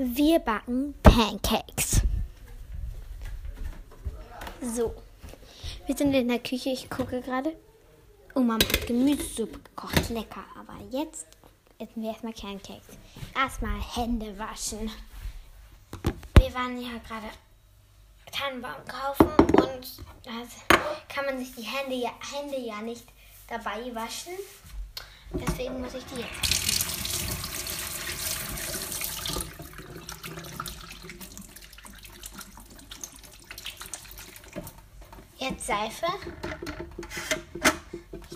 Wir backen Pancakes. So, wir sind in der Küche. Ich gucke gerade. Oh, Mama hat Gemüsesuppe gekocht. Lecker. Aber jetzt essen wir erstmal Pancakes. Erstmal Hände waschen. Wir waren ja gerade Tannenbaum kaufen und da kann man sich die Hände ja, Hände ja nicht dabei waschen. Deswegen muss ich die jetzt waschen. Jetzt Seife.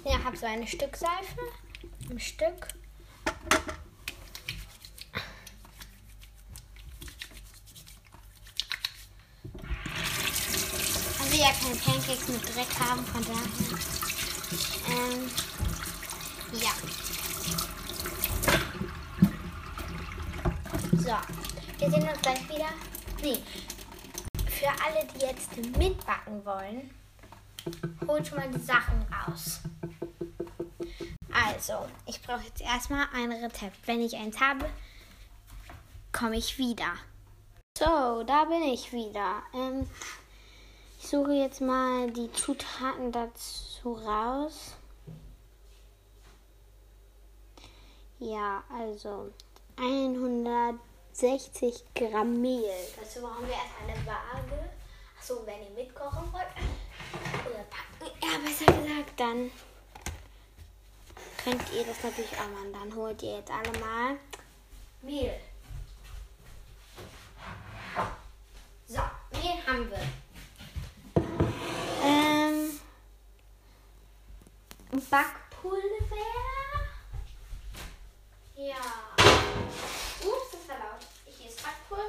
Ich habe so eine Stück Seife. Ein Stück. Also ja keine Pancakes mit Dreck haben, von daher. Ähm, ja. So, wir sehen uns gleich wieder. Nee, für alle, die jetzt mitbacken wollen, holt schon mal die Sachen raus. Also, ich brauche jetzt erstmal ein Rezept. Wenn ich eins habe, komme ich wieder. So, da bin ich wieder. Ähm, ich suche jetzt mal die Zutaten dazu raus. Ja, also 160 Gramm Mehl. Dazu brauchen wir erst eine Waage. Achso, wenn ihr mitkochen wollt. Besser gesagt, dann könnt ihr das natürlich auch machen. Dann holt ihr jetzt alle mal Mehl. So, Mehl haben wir. Ähm, Backpulver. Ja. Ups, das war laut. Hier ist Backpulver.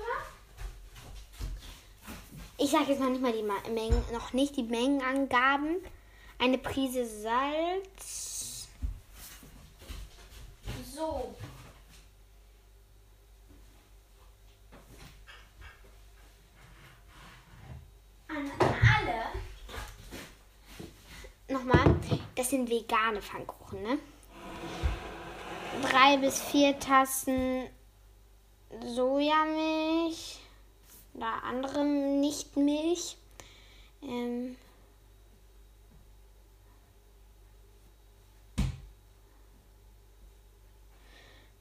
Ich sage jetzt noch nicht mal die Mengen, noch nicht die Mengenangaben. Eine Prise Salz. So. An alle. Nochmal, das sind vegane Pfannkuchen, ne? Drei bis vier Tassen Sojamilch oder andere Nichtmilch. Ähm,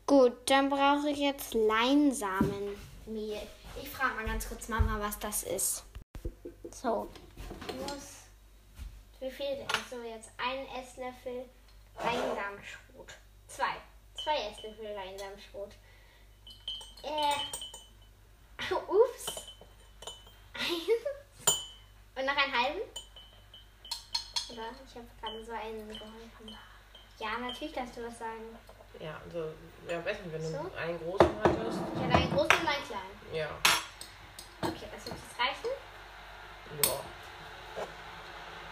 Gut, dann brauche ich jetzt Leinsamenmehl. Ich frage mal ganz kurz Mama, was das ist. So, muss. Wie viel denn? So, jetzt ein Esslöffel Leinsamenschrot. Zwei. Zwei Esslöffel Leinsamenschrot. Äh. Ups. Eins. Und noch einen halben? Oder? Ich habe gerade so einen geholfen. Ja, natürlich darfst du was sagen. Ja, also, ja, weiß nicht, wenn du So? einen großen hattest. Ich hatte einen großen und einen kleinen. Ja. Okay, das wird jetzt reichen. Ja.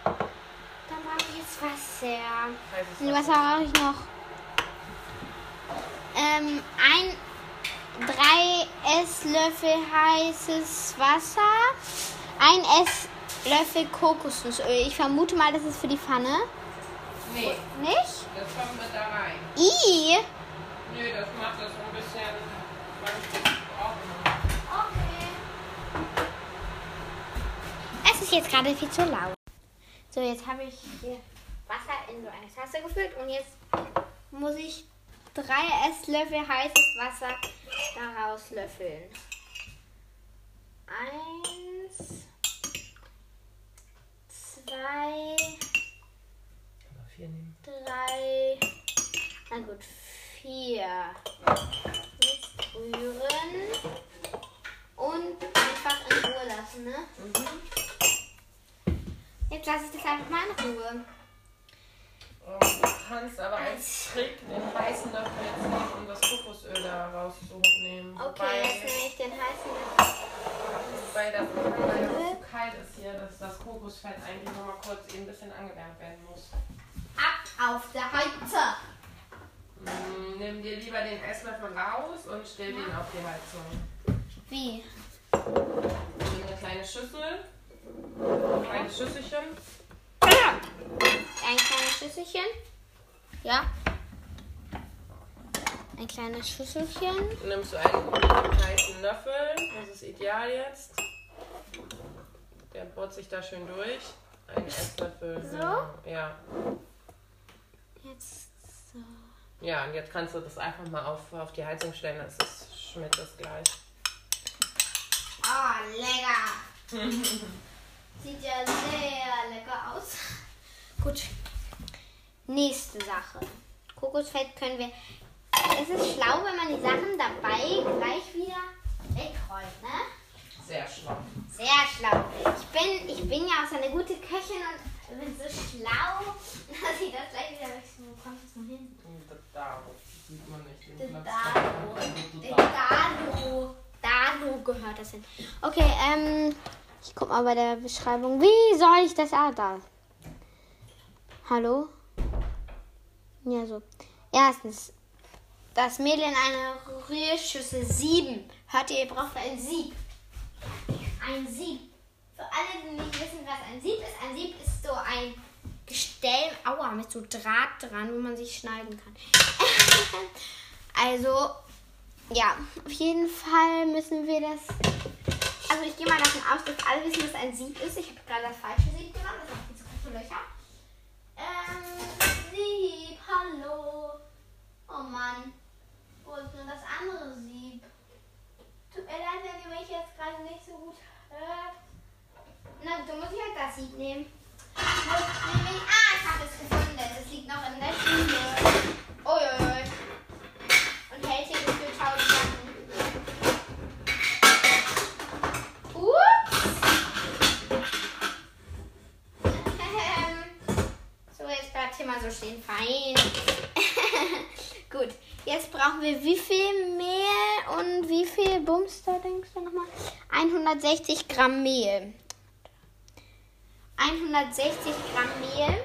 Dann brauche ich jetzt Wasser. Heißes Nee, Wasser brauche ich noch. Ähm, ein, drei Esslöffel heißes Wasser, ein Esslöffel Kokosnussöl. Ich vermute mal, das ist für die Pfanne. Nee, Nicht? das kommt mit da rein. I. Nö, das macht das so ein bisschen. Okay. Es ist jetzt gerade viel zu laut. So, jetzt habe ich hier Wasser in so eine Tasse gefüllt und jetzt muss ich drei Esslöffel heißes Wasser daraus löffeln. Eins, zwei, Vier nehmen. drei, na gut, vier. Jetzt rühren und einfach in Ruhe lassen, ne? Jetzt lasse ich das einfach mal in Ruhe. Du kannst aber als Trick den heißen Löffel jetzt nehmen, um das Kokosöl da rauszunehmen. Okay, jetzt Wobei, nehme ich den heißen. wobei das weil das zu kalt ist hier, dass das Kokosfett eigentlich nochmal kurz eben ein bisschen angewärmt werden muss. Auf der Heize. Mm, Nimm dir lieber den Esslöffel raus und stell den auf die Heizung. Wie? Nimm eine kleine Schüssel, ein kleines Schüsselchen. Ein kleines Schüsselchen. Ja. Ein kleines Schüsselchen. Nimmst du einen heißen Löffel. Das ist ideal jetzt. Der bohrt sich da schön durch. Ein Esslöffel. So? Ja. Jetzt so. Ja, und jetzt kannst du das einfach mal auf, auf die Heizung stellen. Das ist, schmeckt das gleich. Oh, lecker. Sieht ja sehr lecker aus. Gut. Nächste Sache. Kokosfett können wir. Es ist schlau, wenn man die Sachen dabei gleich wieder wegräumt, ne? Sehr schlau. Sehr schlau. Ich bin, ich bin ja auch so eine gute Köchin und bin so schlau, dass ich das gleich wieder weg. Wo kommt das noch hin? Da sieht man nicht. den Der. Dado. Der Dado. Dado gehört das hin. Okay, ähm, ich guck mal bei der Beschreibung. Wie soll ich das ah, da? Hallo? Ja, so. Erstens, das Mehl in eine Rührschüssel sieben. Hört ihr, ihr braucht ein Sieb. Ein Sieb. Für alle, die nicht wissen, was ein Sieb ist, ein Sieb ist so ein Gestell, aua, mit so Draht dran, wo man sich schneiden kann. also, ja, auf jeden Fall müssen wir das. Also, ich gehe mal davon aus, dass alle wissen, was ein Sieb ist. Ich habe gerade das falsche Sieb genommen, das hat zu große Löcher. Ähm, Sieb, hallo. Oh Mann. Wo ist denn das andere Sieb? Tut mir leid, wenn ihr mich jetzt gerade nicht so gut hört. Na gut, dann muss halt das Sieb nehmen. Nämlich, ah, ich habe es gefunden. Es liegt noch in der Schule. Uiuiui. Und hält hier gefühlt tausend Sachen. Ups. So, jetzt bleibt hier mal so stehen. Fein. Gut, jetzt brauchen wir wie viel Mehl und wie viel Bums da denkst du nochmal? 160 Gramm Mehl. 160 Gramm Mehl.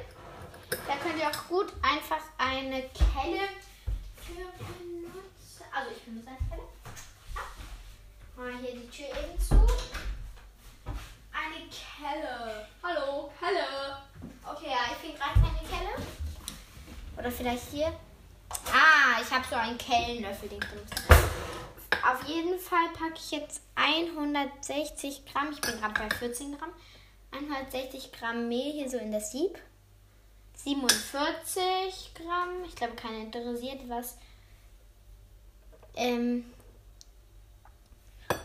Da könnt ihr auch gut einfach eine Kelle für benutzen. Also ich benutze eine Kelle. Ja. Mal hier die Tür eben zu. Eine Kelle. Hallo, Kelle. Okay, ja, ich finde gerade keine Kelle. Oder vielleicht hier. Ah, ich habe so einen Kellenlöffel, den benutzt. Auf jeden Fall packe ich jetzt 160 Gramm. Ich bin gerade bei 14 Gramm. 160 Gramm Mehl hier so in das Sieb. 47 Gramm. Ich glaube, keiner interessiert was. Ähm,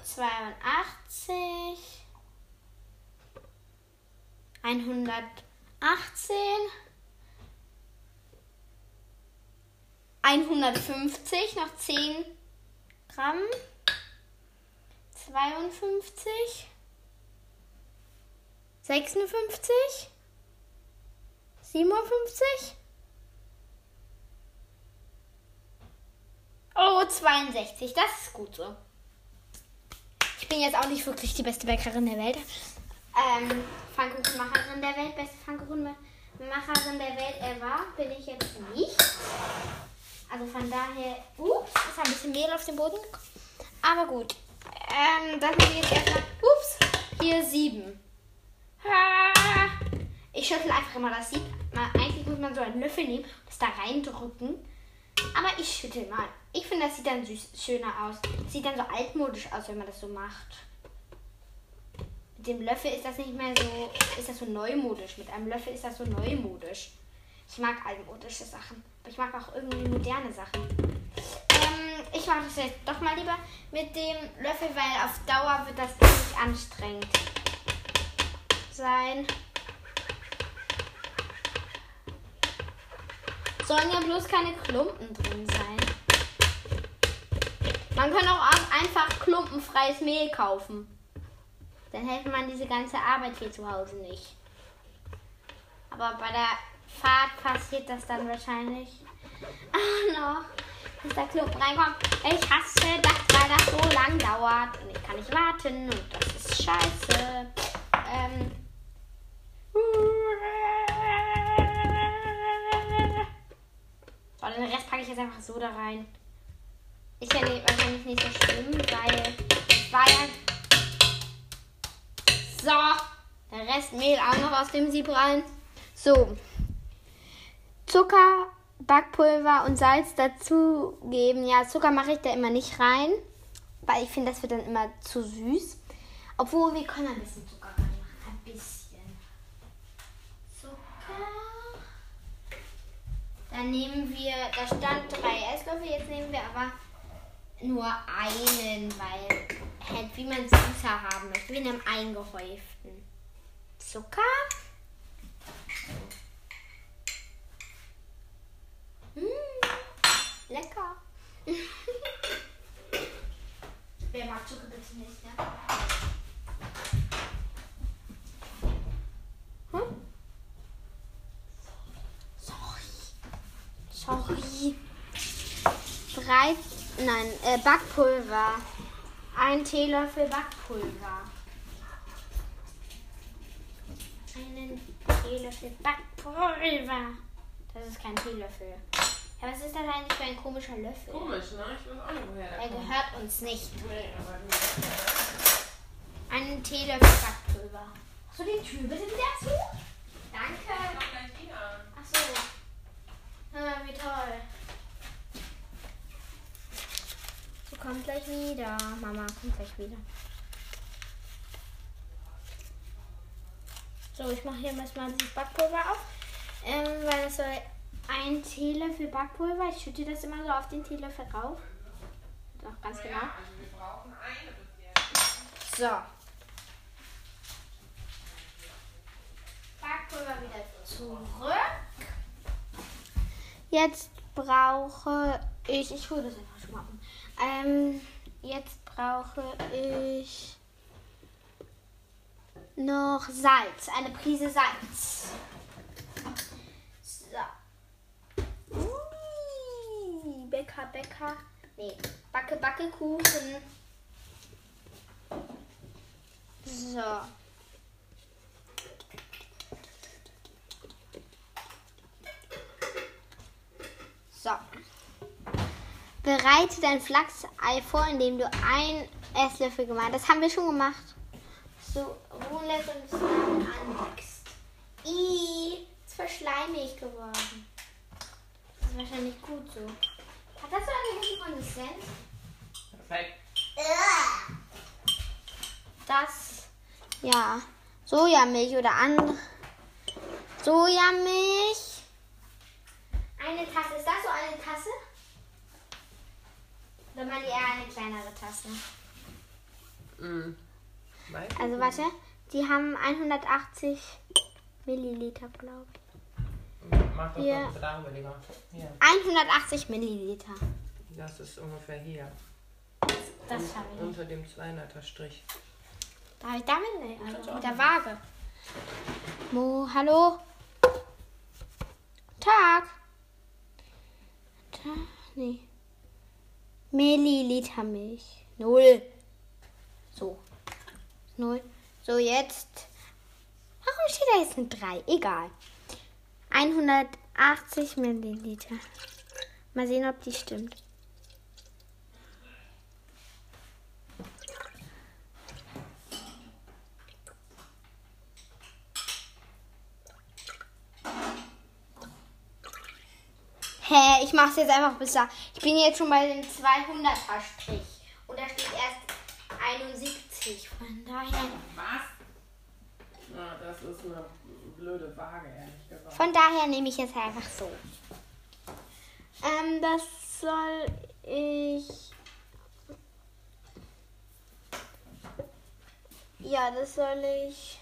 82. 118. 150, noch 10 Gramm. 52. 56. 57. Oh, 62. Das ist gut so. Ich bin jetzt auch nicht wirklich die beste Bäckerin der Welt. Ähm, Pfannkuchenmacherin der Welt, beste Pfannkuchenmacherin der Welt ever, bin ich jetzt nicht. Also von daher, ups, ist ein bisschen Mehl auf den Boden gekommen. Aber gut. Ähm, das muss ich jetzt erstmal, ups, hier sieben. Ich schüttel einfach immer das Sieb. Eigentlich muss man so einen Löffel nehmen und das da reindrücken. Aber ich schüttel mal. Ich finde, das sieht dann süß, schöner aus. Das sieht dann so altmodisch aus, wenn man das so macht. Mit dem Löffel ist das nicht mehr so, ist das so neumodisch. Mit einem Löffel ist das so neumodisch. Ich mag altmodische Sachen. Aber ich mag auch irgendwie moderne Sachen. Ähm, ich mache das jetzt doch mal lieber mit dem Löffel, weil auf Dauer wird das ziemlich anstrengend sein. Sollen ja bloß keine Klumpen drin sein. Man kann auch einfach klumpenfreies Mehl kaufen. Dann hätte man diese ganze Arbeit hier zu Hause nicht. Aber bei der Fahrt passiert das dann wahrscheinlich. Ah, noch. Dass da Klumpen reinkommt. Ich hasse das, weil das so lang dauert. Und ich kann nicht warten. Und das ist scheiße. Ähm. So, den Rest packe ich jetzt einfach so da rein. Ist ja wahrscheinlich nicht so schlimm, weil war ja. So, der Rest Mehl auch noch aus dem Sieb rein. So, Zucker, Backpulver und Salz dazugeben. Ja, Zucker mache ich da immer nicht rein. weil ich finde, das wird dann immer zu süß. Obwohl, wir können ein bisschen Zucker reinmachen. Ein bisschen. Zucker. Dann nehmen wir, da stand drei Esslöffel, jetzt nehmen wir aber nur einen, weil halt wie man es süßer haben möchte. Wir nehmen eingehäuften. Zucker. Mmh, lecker. Wer mag Zucker bitte nicht, ne? Sorry. Drei, nein, äh, Backpulver. Ein Teelöffel Backpulver. Einen Teelöffel Backpulver. Das ist kein Teelöffel. Ja, was ist das eigentlich für ein komischer Löffel? Komisch, ne? Ich weiß auch nicht, woher der Er kommt. gehört uns nicht. Nee, aber gut. Einen Teelöffel Backpulver. Hast du die Tür bitte wieder zu? Danke. Mach gleich wieder. Ach so. Ah, wie toll. Sie kommt gleich wieder. Mama kommt gleich wieder. So, ich mache hier erstmal das Backpulver auf. Ähm, weil es soll ein Teelöffel Backpulver. Ich schütte das immer so auf den Teelöffel rauf. Doch, ganz genau. Also wir brauchen. So. Backpulver wieder zurück. Jetzt brauche ich. Ich hole das einfach schon mal um. Ähm, jetzt brauche ich noch Salz. Eine Prise Salz. So. Ui, Bäcker, Bäcker. Nee, Backe, Backe, Kuchen. So. So. Bereite dein Flachsei vor, indem du ein Esslöffel gemacht Das haben wir schon gemacht. So ruhen lässt und es dann anmixt. Ih, ist voll schleimig geworden. Das ist wahrscheinlich gut so. Hat das so eine gute Konsistenz? Perfekt. Das, ja, Sojamilch oder andere. Sojamilch. Eine Tasse. Ist das so eine Tasse? Oder mal eher eine kleinere Tasse? Mhm. Also warte, die haben 180 Milliliter, glaube ich. Mach Hier. noch bitte darüber. Hier. 180 Milliliter. Das ist ungefähr hier. Das habe ich. Unter dem 200er Strich. Darf ich damit? Nee, also mit der Waage. Mo, hallo? Tag. Ta nee. Milliliter Milch. Null. So. Null. So, jetzt. Warum steht da jetzt eine 3? Egal. 180 Milliliter. Mal sehen, ob die stimmt. Hä, ich mach's jetzt einfach da. Ich bin jetzt schon bei dem 200er Strich. Und da steht erst 71. Von daher. Was? Na, das ist eine blöde Waage, ehrlich gesagt. Von daher nehme ich jetzt einfach so. Ähm, das soll ich. Ja, das soll ich.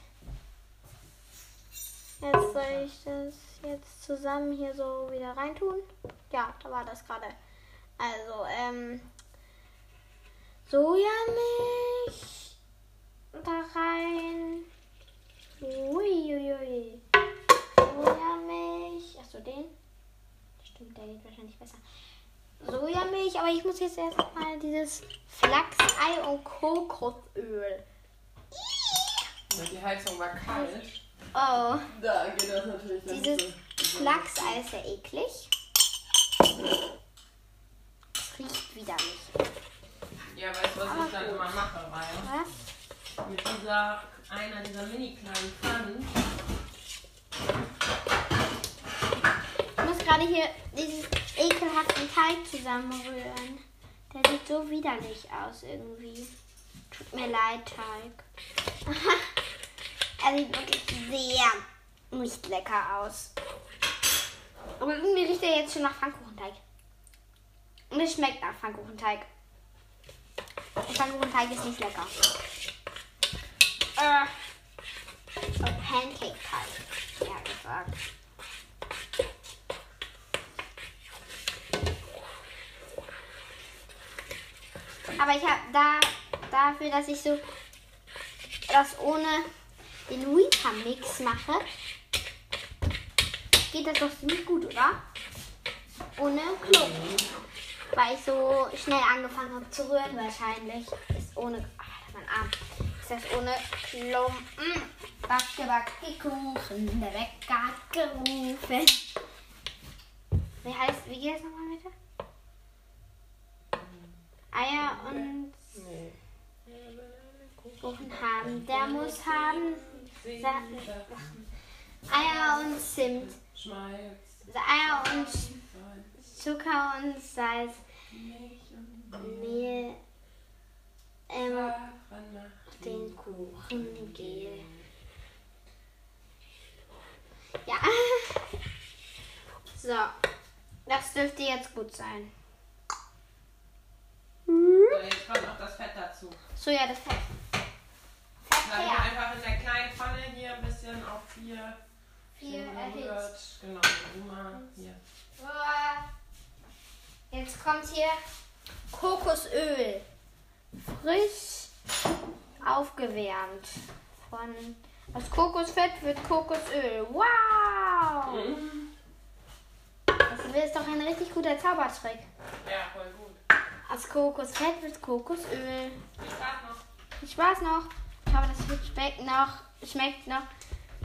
Jetzt soll ich das jetzt zusammen hier so wieder reintun. Ja, da war das gerade. Also, ähm. Sojamilch da rein. Uiuiui. Sojamilch. Achso, den. Stimmt, der geht wahrscheinlich besser. Sojamilch, aber ich muss jetzt erstmal dieses Flachsei und Kokosöl. Die Heizung war kalt. Oh, Da geht das natürlich dann dieses so. Flachsei ist ja eklig. Es riecht widerlich. Ja, weißt du, was ich dann immer mache, weil Was? mit dieser, einer dieser mini kleinen Pfannen, Ich muss gerade hier diesen ekelhaften Teig zusammenrühren. Der sieht so widerlich aus irgendwie. Tut mir leid, Teig. er sieht wirklich sehr nicht lecker aus. Aber irgendwie riecht er jetzt schon nach Pfannkuchenteig. Und es schmeckt nach Pfannkuchenteig. Pfannkuchenteig ist nicht lecker. Äh, Pancake-Teig, eher gesagt. Aber ich habe da dafür, dass ich so das ohne den Reaper-Mix mache, geht das doch ziemlich gut, oder? Ohne Klump. Weil ich so schnell angefangen habe zu rühren wahrscheinlich. Ist ohne. Ach, mein Arm. Ist das ohne Klumpen. Backe, backe Kuchen. Der Wecker hat gerufen. Wie heißt, wie geht das nochmal bitte? Eier und. Kuchen haben. Der muss haben Eier und Zimt. Schmalz, Eier und Zucker und Salz. Milch und Mehl. Ähm, den Kuchen gel. Ja. So. Das dürfte jetzt gut sein. So, jetzt kommt noch das Fett dazu. So, ja, das Fett. Dann her. einfach in der kleinen Pfanne hier ein bisschen auf vier Vier erhitzt. Genau, Oma hier. Jetzt kommt hier Kokosöl. Frisch aufgewärmt. Von aus Kokosfett wird Kokosöl. Wow! Das ist doch ein richtig guter Zaubertrick. Ja, voll gut. Aus Kokosfett wird Kokosöl. Viel Spaß noch. Viel Spaß noch. Ich hoffe, das schmeckt noch. Schmeckt noch.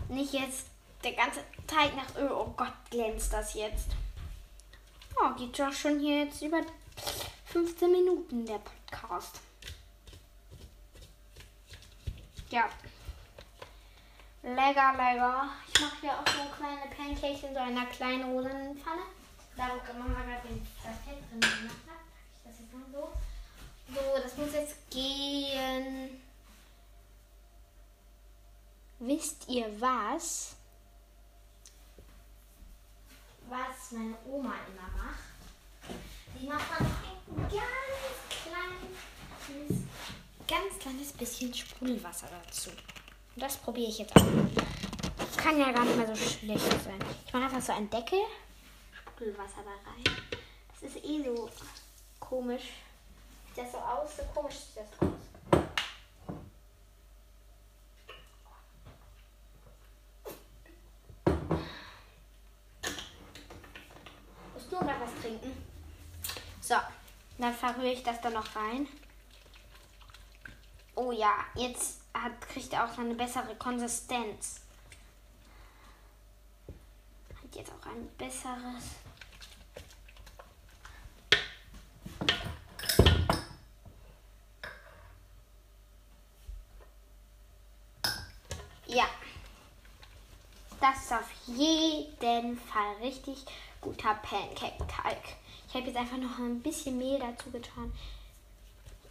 Nicht jetzt der ganze Teig nach Öl. Oh Gott, glänzt das jetzt. Oh, geht doch schon hier jetzt über 15 Minuten der Podcast. Ja. Lecker, lecker. Ich mache hier auch so kleine Pancakes in so einer kleinen rosanen Pfanne. Da wo Mama gerade den- Fett drin gemacht hat. Ich das jetzt mal so. So, das muss jetzt gehen. Wisst ihr was? Was meine Oma immer macht? Die macht dann ein ganz kleines, ganz kleines bisschen Sprudelwasser dazu. Und das probiere ich jetzt aus. Das kann ja gar nicht mehr so schlecht sein. Ich mache einfach so einen Deckel, Sprudelwasser da rein. Das ist eh so komisch. Sieht das so aus? So komisch sieht das aus. Du noch was trinken? So, dann verrühre ich das dann noch rein. Oh ja, jetzt hat, kriegt er auch eine bessere Konsistenz. Hat jetzt auch ein besseres. Ja. Das ist auf jeden Fall richtig guter Pancake-Teig. Ich habe jetzt einfach noch ein bisschen Mehl dazu getan,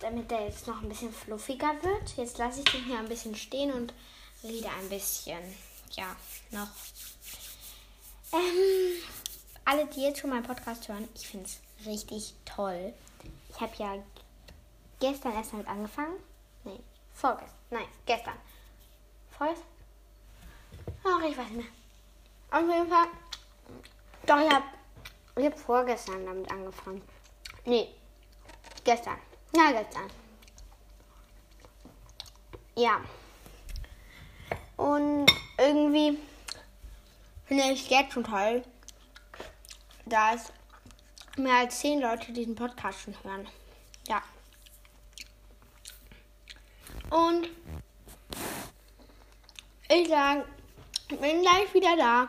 damit der jetzt noch ein bisschen fluffiger wird. Jetzt lasse ich den hier ein bisschen stehen und rede ein bisschen, ja, noch. Ähm, alle, die jetzt schon meinen Podcast hören, ich finde es richtig toll. Ich habe ja gestern erst damit angefangen. Nee, vorgestern. Nein, gestern. Vorgestern? Ach, ich weiß nicht mehr. Auf jeden Fall. Doch, ich habe ich hab vorgestern damit angefangen. Nee, gestern. Ja, gestern. Ja. Und irgendwie finde ich jetzt schon toll, dass mehr als zehn Leute diesen Podcast schon hören. Ja. Und ich sage, bin gleich wieder da,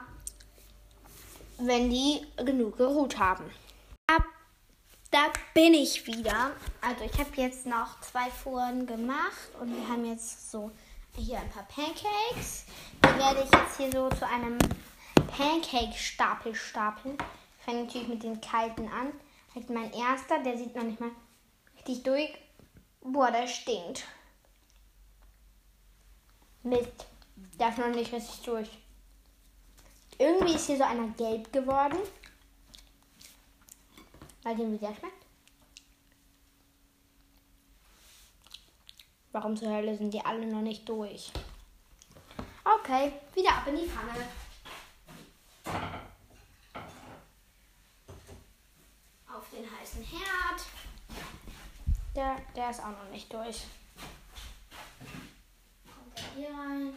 wenn die genug geruht haben. Ab, da bin ich wieder. Also ich habe jetzt noch zwei Fuhren gemacht und wir haben jetzt so hier ein paar Pancakes. Die werde ich jetzt hier so zu einem Pancake-Stapel stapeln. Ich fange natürlich mit den kalten an. Halt mein erster, der sieht noch nicht mal richtig durch. Boah, der stinkt. Mist. Der ist noch nicht richtig durch. Irgendwie ist hier so einer gelb geworden. Mal sehen, wie der schmeckt. Warum zur Hölle sind die alle noch nicht durch? Okay, wieder ab in die Pfanne. Auf den heißen Herd. Der, der ist auch noch nicht durch. Kommt er hier rein?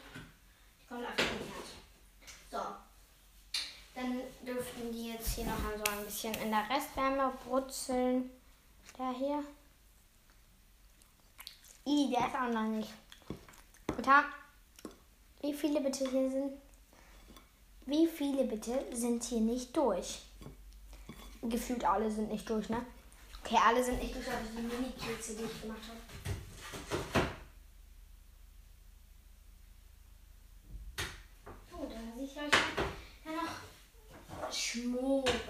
Die kommt auf den Herd. So. Dann dürften die jetzt hier noch so ein bisschen in der Restwärme brutzeln. Der hier. I, der ist auch noch nicht. Guter, wie viele bitte hier sind? Wie viele bitte sind hier nicht durch? Gefühlt alle sind nicht durch, ne? Okay, alle sind nicht durch, aber die Mini-Kekse, die ich gemacht habe. Oh, da muss ich gleich ja noch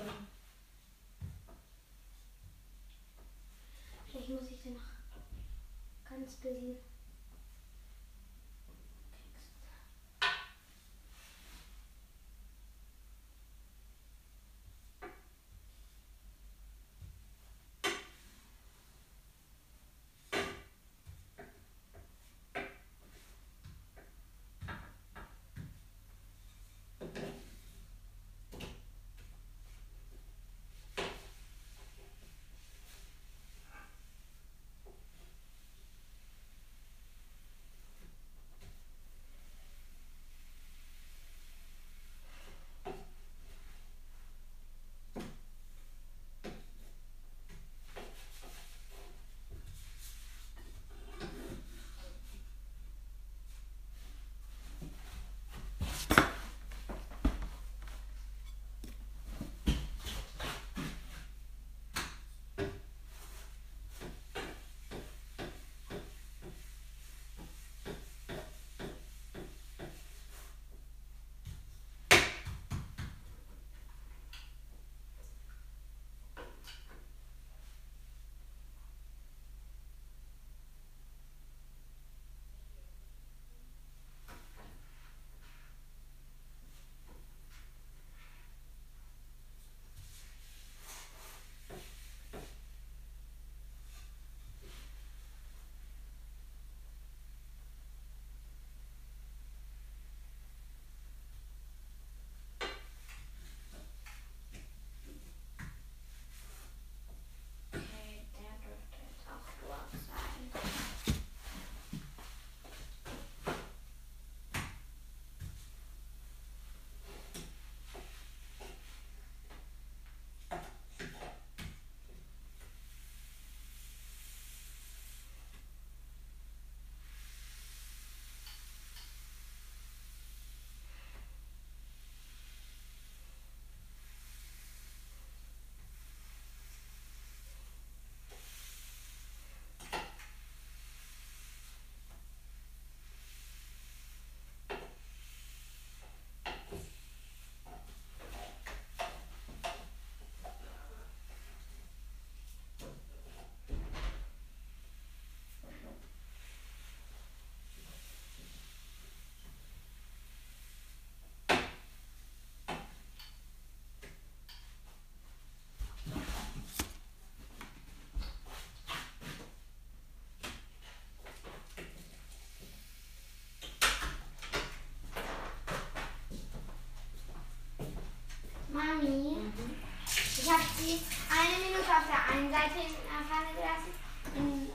eine Minute auf der einen Seite in der Pfanne gelassen und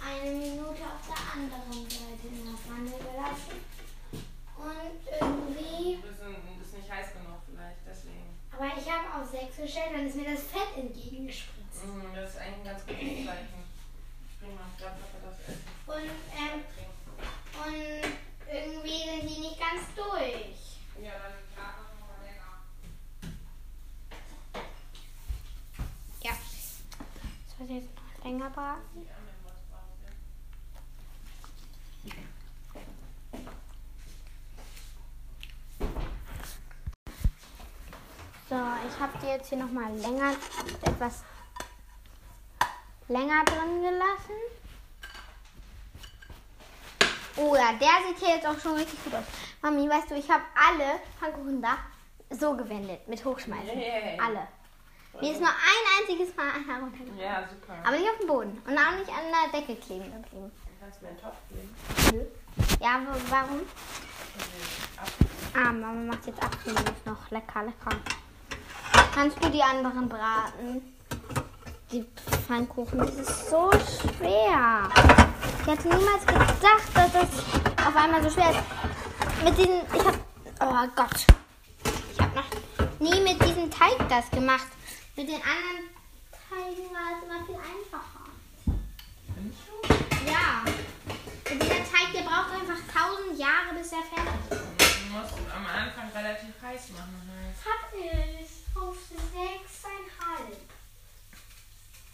eine Minute auf der anderen Seite in der Pfanne gelassen. Und irgendwie, Bisschen, ist nicht heiß genug vielleicht, deswegen. aber ich habe auf 6 gestellt, dann ist mir das Fett entgegengespritzt. Mhm, das ist eigentlich ein ganz gutes Zeichen. Prima, ich glaube, das essen. Und, ähm, und irgendwie sind die nicht ganz durch. Ja, dann gerade noch mal länger. Ja. Das jetzt noch länger braten. So, ich habe die jetzt hier nochmal länger etwas länger drin gelassen. Oh ja, der sieht hier jetzt auch schon richtig gut aus. Mami, weißt du, ich habe alle Pfannkuchen da so gewendet, mit Hochschmeißen. Yay. Alle. Mir ist nur ein einziges Mal heruntergekommen. Ja, super. Aber nicht auf dem Boden und auch nicht an der Decke kleben geblieben. Kannst du mir einen Topf geben? Nö. Ja, warum? Ah, Mama macht jetzt Apfelmus noch. Lecker, lecker. Kannst du die anderen braten? Die Pfannkuchen, das ist so schwer. Ich hätte niemals gedacht, dass das auf einmal so schwer ist. Mit diesen, ich hab, oh Gott. Ich habe noch nie mit diesem Teig das gemacht. Mit den anderen Teigen war es immer viel einfacher. Ja. Und dieser Teig, der braucht einfach tausend Jahre, bis er fertig ist. Du musst am Anfang relativ heiß machen. Halt. Hab ich auf sechseinhalb.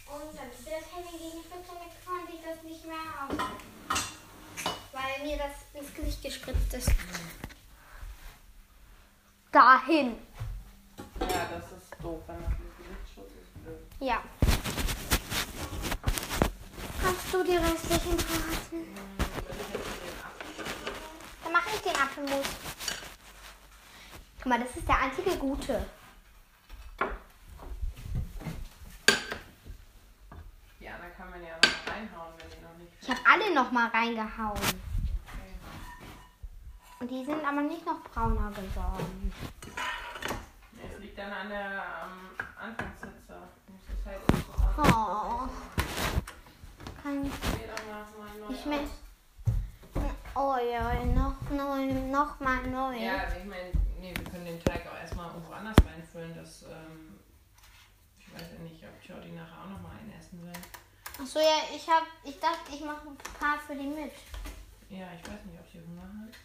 Und dann ist das Handy gegen 14 konnte ich das nicht mehr aushalten. Weil mir das ins Gesicht gespritzt ist. Dahin. Ja, das ist doof, wenn man Ja. Kannst du die restlichen Apfel? Dann mache ich den Apfelmus. Guck mal, das ist der einzige gute. Ja, da kann man ja noch reinhauen, wenn die noch nicht Ich habe alle noch mal reingehauen. Okay. Und die sind aber nicht noch brauner geworden. Es liegt dann an der ähm, Anfangshitze. Du musst es halt nicht so an. Oh. Kann ich mal mehr. aus. Oh ja, noch neu, noch mal neu. Ja, ich meine, nee, wir können den Teig auch erstmal irgendwo anders reinfüllen. Das, ähm, ich weiß ja nicht, ob Jordi nachher auch nochmal einen essen will. Ach so, ja, ich hab, ich dachte, ich mache ein paar für die mit. Ja, ich weiß nicht, ob sie Hunger hat.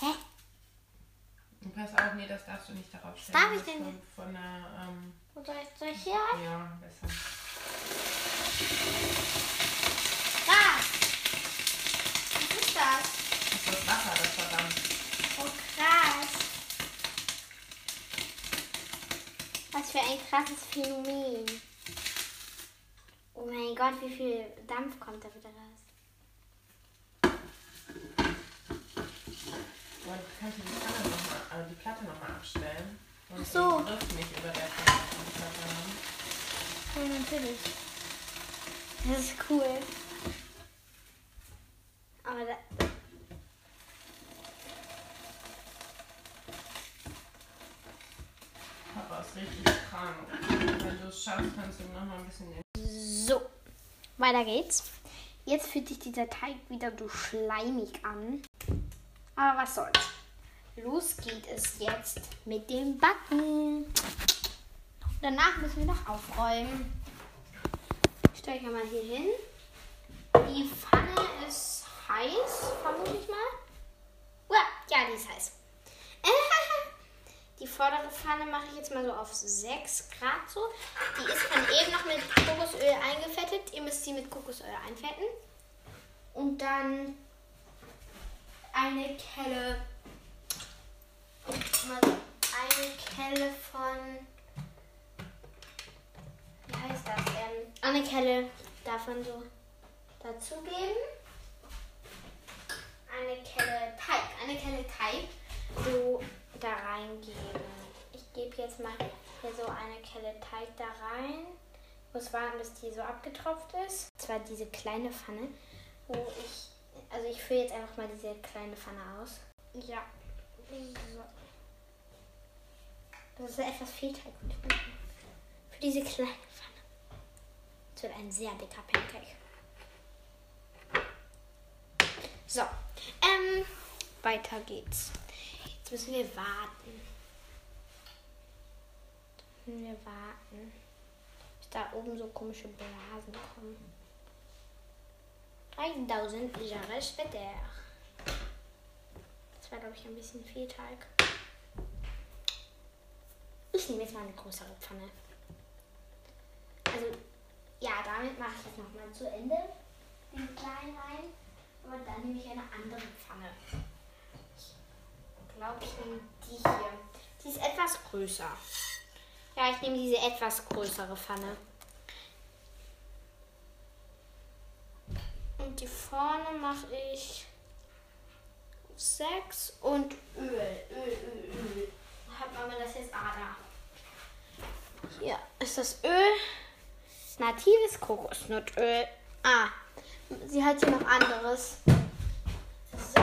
Hä? Und pass auf, nee, das darfst du nicht darauf stellen. darf ich denn von, von der, ähm, soll ich, soll ich hier rein? ja, besser. Krass. Was ist das? Das ist das Wasser, das verdammt. Oh, krass. Was für ein krasses Phänomen. Oh mein Gott, wie viel Dampf kommt da wieder raus? Du kannst die, Pfanne noch mal, also die Platte nochmal abstellen. Und Ach so. den Griff nicht über der Platte haben. Ja, natürlich. Das ist cool. Aber da, Papa ist richtig krank. Wenn du es schaffst, kannst du ihm nochmal ein bisschen den So, weiter geht's. Jetzt fühlt sich dieser Teig wieder so schleimig an. Aber was soll's. Los geht es jetzt mit dem Backen. Danach müssen wir noch aufräumen. Stell ich mal hier hin. Die Pfanne ist heiß, vermute ich mal. Ja, die ist heiß. Die vordere Pfanne mache ich jetzt mal so auf 6 Grad so. Die ist von eben noch mit Kokosöl eingefettet. Ihr müsst sie mit Kokosöl einfetten. Und dann eine Kelle. Mal eine Kelle von. Wie heißt das? Ähm, eine Kelle davon so dazugeben. Eine Kelle Teig. Eine Kelle Teig so da reingeben. Ich gebe jetzt mal hier so eine Kelle Teig da rein. Muss warten, bis die so abgetropft ist. Und zwar diese kleine Pfanne, wo ich. Also ich fülle jetzt einfach mal diese kleine Pfanne aus. Ja. Das ist etwas viel Teig. Für diese kleine Pfanne. Das wird ein sehr dicker Pancake. So. Ähm, weiter geht's. Jetzt müssen wir warten. Jetzt müssen wir warten. Bis da oben so komische Blasen kommen. 3000 Jahre später. Das war, glaube ich, ein bisschen viel Teig. Ich nehme jetzt mal eine größere Pfanne. Also, ja, damit mache ich jetzt nochmal zu Ende. Den kleinen rein. Aber dann nehme ich eine andere Pfanne. Ich glaube, ich nehme die hier. Die ist etwas größer. Ja, ich nehme diese etwas größere Pfanne. Und die vorne mache ich 6 und Öl. Öl, Öl, Öl. Hat Mama das jetzt? Ah, da. Hier ist das Öl. Natives Kokosnussöl. Ah, sie hat hier noch anderes. So.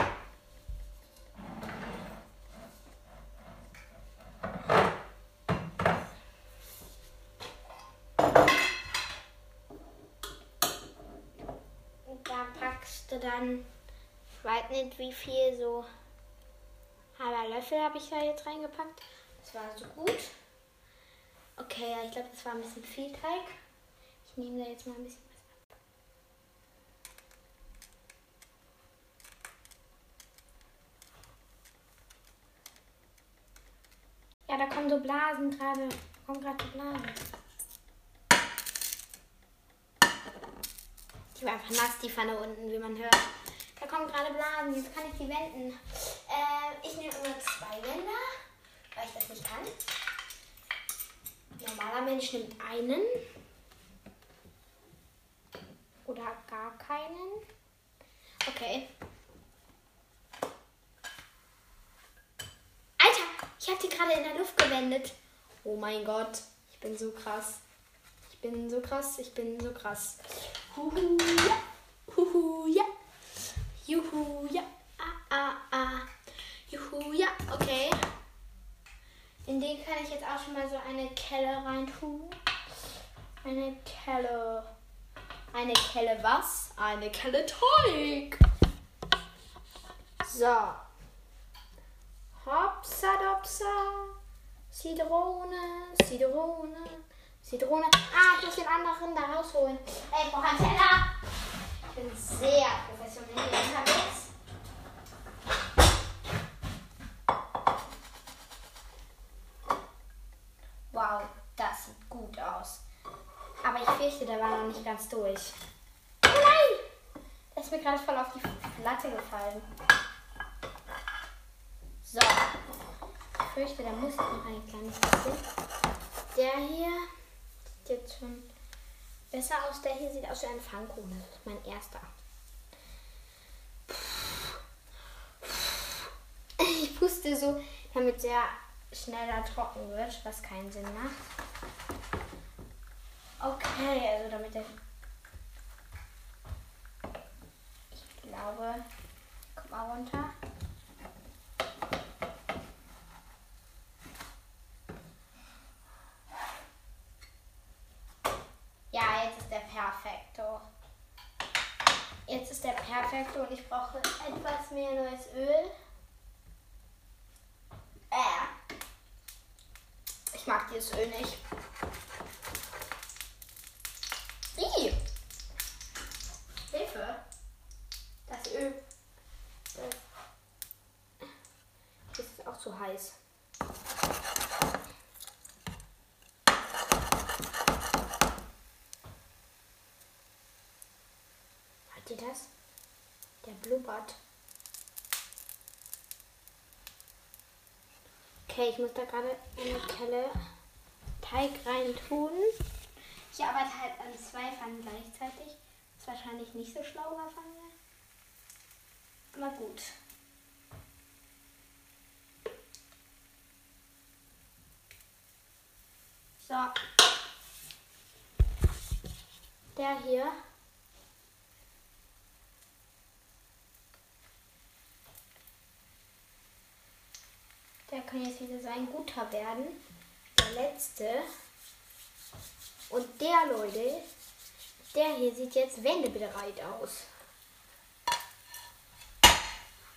Da packst du dann, weiß nicht wie viel, so halber Löffel habe ich da jetzt reingepackt. Das war so gut. Okay, ja, ich glaube, das war ein bisschen viel Teig. Ich nehme da jetzt mal ein bisschen was ab. Ja, da kommen so Blasen gerade. Kommen gerade so Blasen. Die war einfach nass, die Pfanne unten, wie man hört. Da kommen gerade Blasen. Jetzt kann ich die wenden. Äh, ich nehme immer zwei Wender, weil ich das nicht kann. Normaler Mensch nimmt einen. Oder gar keinen. Okay. Alter, ich habe die gerade in der Luft gewendet. Oh mein Gott, ich bin so krass. Ich bin so krass, ich bin so krass. Huhu, ja. Huhu, ja. Juhu, ja. Ah, ah, ah. Juhu, ja. Okay. In den kann ich jetzt auch schon mal so eine Kelle reintun. Eine Kelle. Eine Kelle was? Eine Kelle Teig. So. Hopsa dopsa. Zitrone, Zitrone, Zitrone. Ah, ich muss den anderen da rausholen. Ey, ich brauche einen Teller. Ich bin sehr professionell unterwegs. Wow, das sieht gut aus. Aber ich fürchte, der war noch nicht ganz durch. Oh nein! Der ist mir gerade voll auf die Platte gefallen. So. Ich fürchte, der muss noch ein kleines bisschen. Der hier sieht jetzt schon besser aus. Der hier sieht aus wie ein Pfannkuchen. Das ist mein erster. Ich puste so, damit der schneller trocken wird, was keinen Sinn macht. Okay, also damit der. Ich glaube. Guck mal runter. Ja, jetzt ist der perfekto. Jetzt ist der perfekto und ich brauche etwas mehr neues Öl. Äh. Ich mag dieses Öl nicht. Ih. Hilfe. Das Öl. Das ist auch zu heiß. Hört ihr das? Der blubbert. Okay, ich muss da gerade eine Kelle Teig rein tun. Ich arbeite halt an zwei Pfannen gleichzeitig. Ist wahrscheinlich nicht so schlau. Aber gut. So. Der hier. Der kann jetzt wieder sein guter werden. Letzte. Und der, Leute, der hier sieht jetzt wendebereit aus.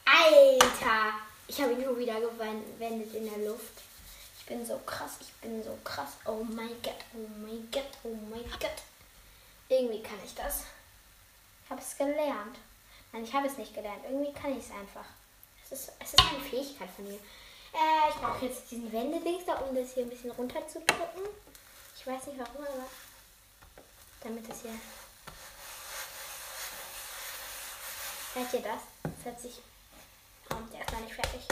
Alter! Ich habe ihn schon wieder gewendet in der Luft. Ich bin so krass, ich bin so krass. Oh mein Gott, oh mein Gott, oh mein Gott. Irgendwie kann ich das. Ich habe es gelernt. Nein, ich habe es nicht gelernt. Irgendwie kann ich es einfach. Es ist, es ist eine Fähigkeit von mir. Äh, ich brauche jetzt diesen Wendedings da, um das hier ein bisschen runter zu drücken. Ich weiß nicht warum, aber damit das hier. Hört ihr das? Das hört sich. Kommt erstmal nicht fertig.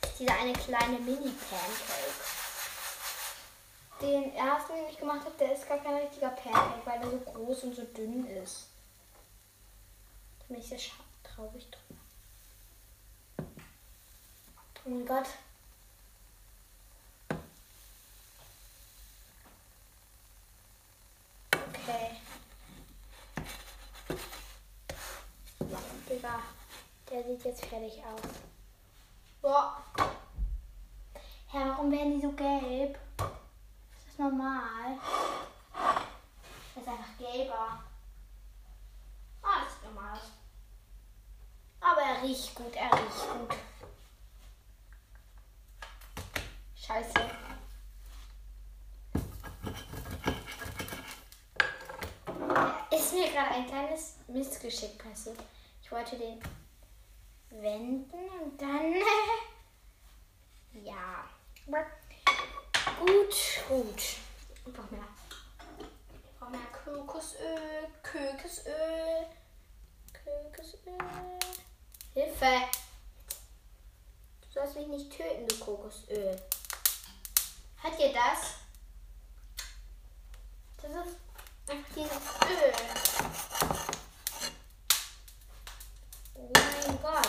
Das ist dieser eine kleine Mini-Pancake. Den ersten, den ich gemacht habe, der ist gar kein richtiger Pancake, weil er so groß und so dünn ist. Da bin ich sehr traurig drüber. Oh mein Gott. Okay. Digga, der sieht jetzt fertig aus. Boah. Hä, warum werden die so gelb? Ist das normal? Das ist einfach gelber. Ah, sieht normal. Aber er riecht gut, er riecht gut. Scheiße. Ist mir gerade ein kleines Missgeschick passiert. Ich wollte den wenden und dann. ja. Gut, gut. Ich brauche mehr. Ich brauche mehr Kokosöl, Kökesöl, Kökesöl. Hilfe! Du sollst mich nicht töten, du Kokosöl. Hat ihr das? Das ist einfach dieses Öl. Oh mein Gott.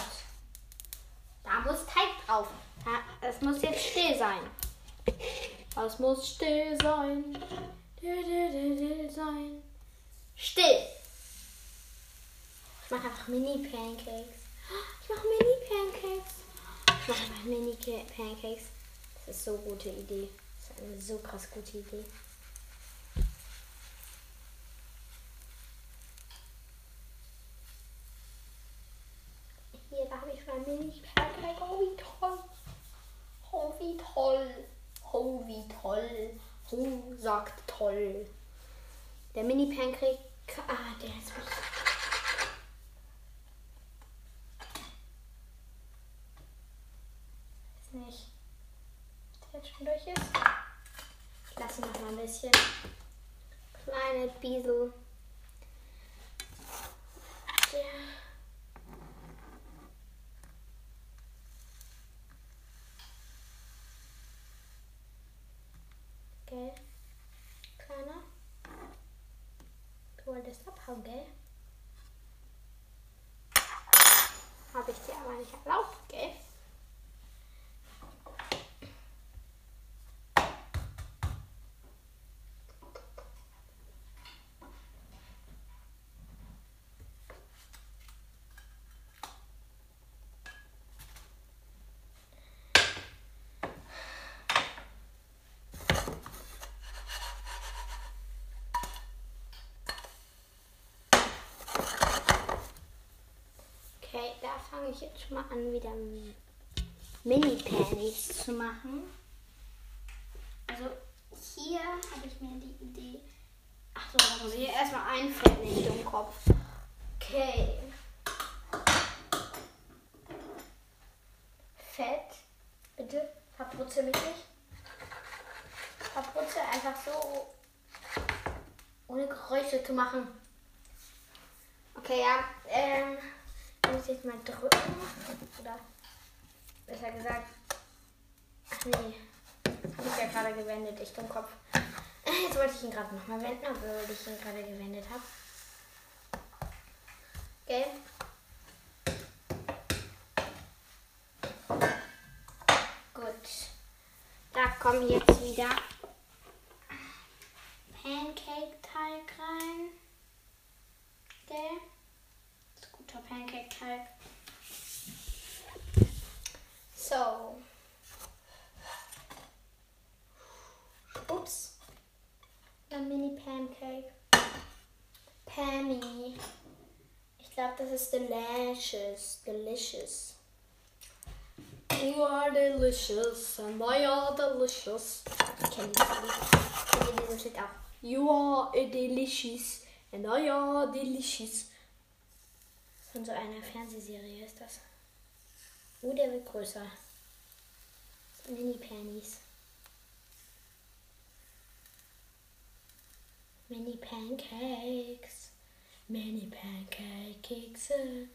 Da muss Teig drauf. Es muss jetzt still sein. Es muss still sein. Sein. Still. Ich mache einfach Mini-Pancakes. Ich mache Mini-Pancakes. Ich mache einfach Mini-Pancakes. Das ist so eine gute Idee. Das ist eine so krass gute Idee. Hier, da habe ich mein Mini-Pancake. Oh, wie toll. Oh, wie toll. Oh, wie toll. Oh, sagt toll. Der Mini-Pancake. Ah, der ist. Weiß nicht. Der jetzt schon durch ist. Ich lasse ihn noch mal ein bisschen. Kleine Biesel. Der. Gell? Kleiner. Du wolltest abhauen, gell? Habe ich dir aber nicht erlaubt, gell? Okay, da fange ich jetzt schon mal an, wieder Mini-Panis zu machen. Also hier habe ich mir die Idee. Ach so, da muss ich erstmal einfällen in den Kopf. Okay. Fett. Bitte, verputze mich nicht. Verputze einfach so, ohne Geräusche zu machen. Okay, ja. Ähm, ich muss jetzt mal drücken. Oder besser gesagt. Ach nee. Habe ich ja gerade gewendet. Ich Kopf. Jetzt wollte ich ihn gerade nochmal wenden, obwohl ich ihn gerade gewendet habe. Okay. Gut. Da kommen jetzt wieder Pancake-Teig rein. Okay. Guter Pancake-Teig. So. Ups. Ein Mini-Pancake. Pammy. Ich glaube, das ist delicious. Delicious. You are delicious and I are delicious. Ich kenne dieses Lied auch. You are a delicious and I are delicious. Von so einer Fernsehserie ist das. Oh, der wird größer. So Mini-Pannies. Mini Pancakes, Mini Pancake Kekse,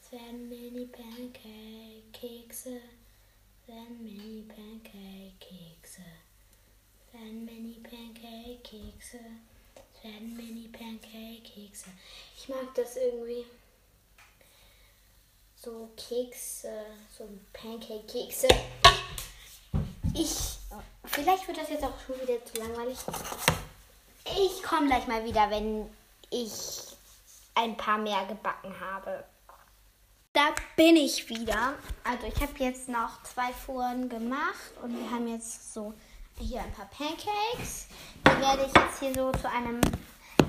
es werden Mini Pancake Kekse, es werden Mini Pancake Kekse, es werden mini Pancake-Kekse. Es werden mini Pancake-Kekse. Ich mag das irgendwie. So Kekse, so Pancake-Kekse. Ich. Vielleicht wird das jetzt auch schon wieder zu langweilig. Ich komme gleich mal wieder, wenn ich ein paar mehr gebacken habe. Da bin ich wieder. Also ich habe jetzt noch zwei Fuhren gemacht und wir haben jetzt so hier ein paar Pancakes. Die werde ich jetzt hier so zu einem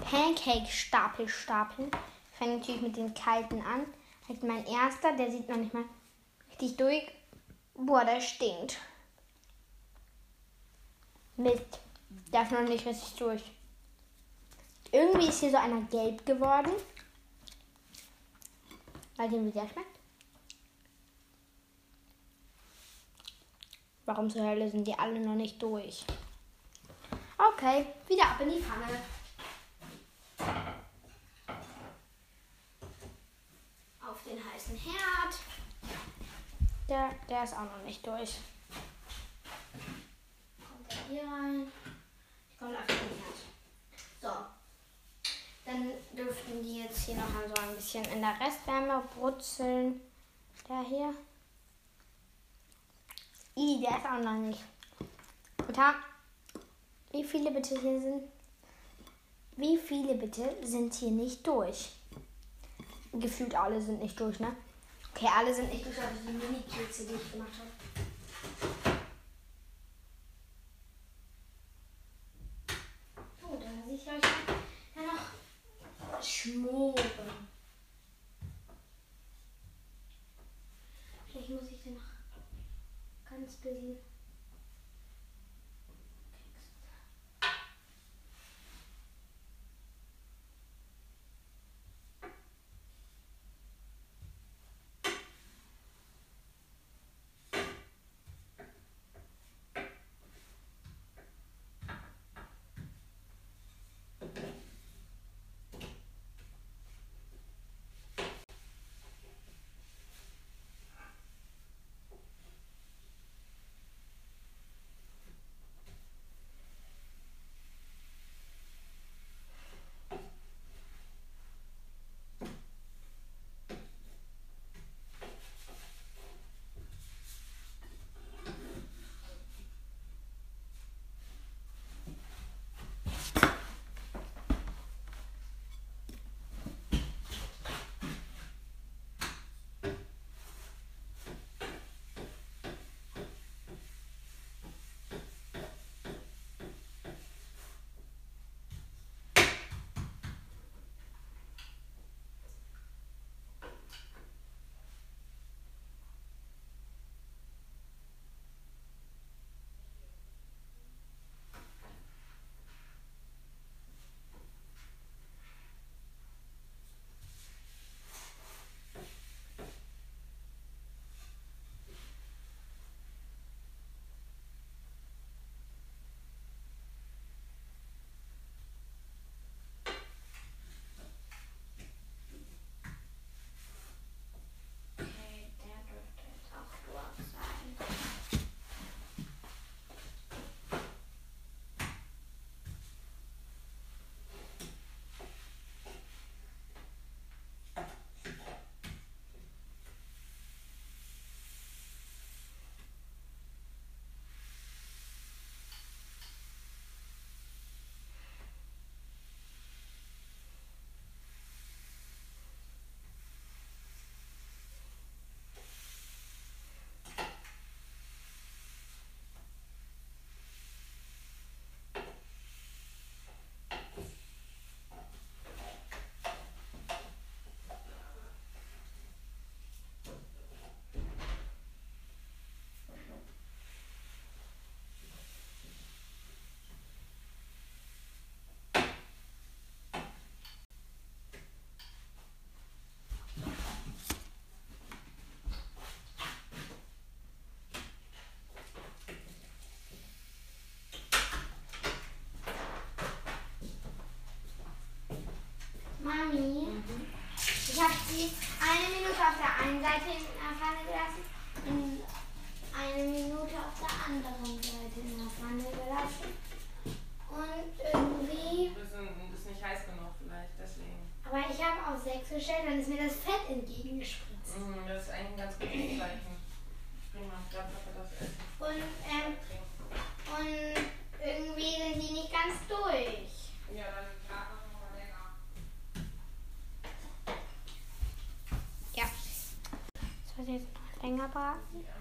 Pancake-Stapel stapeln. Ich fange natürlich mit den kalten an. Halt mein erster, der sieht noch nicht mal richtig durch. Boah, der stinkt. Mist. Der ist noch nicht richtig durch. Irgendwie ist hier so einer gelb geworden. Mal sehen, wie der schmeckt. Warum zur Hölle sind die alle noch nicht durch? Okay, wieder ab in die Pfanne. Auf den heißen Herd. Der, der ist auch noch nicht durch. Kommt er hier rein? Ich komme den Herd. So. Dann dürften die jetzt hier noch so ein bisschen in der Restwärme brutzeln. Der hier. I, der ist auch noch nicht. Mutter, wie viele bitte hier sind? Wie viele bitte sind hier nicht durch? Gefühlt alle sind nicht durch, ne? Okay, alle sind nicht aber die Mini-Kekse, die ich gemacht habe. Der einen Seite in der Pfanne gelassen und eine Minute auf der anderen Seite in der Pfanne gelassen. Und irgendwie. Das ist, ist nicht heiß genug vielleicht, deswegen. Aber ich habe auf 6 gestellt, dann ist mir das Fett entgegengespritzt. Mhm, das ist eigentlich ein ganz gutes Zeichen. Prima, ich glaube, Papa darf essen. Und, ähm, und irgendwie sind die nicht ganz durch. Ja, dann warten wir noch mal länger. Ja.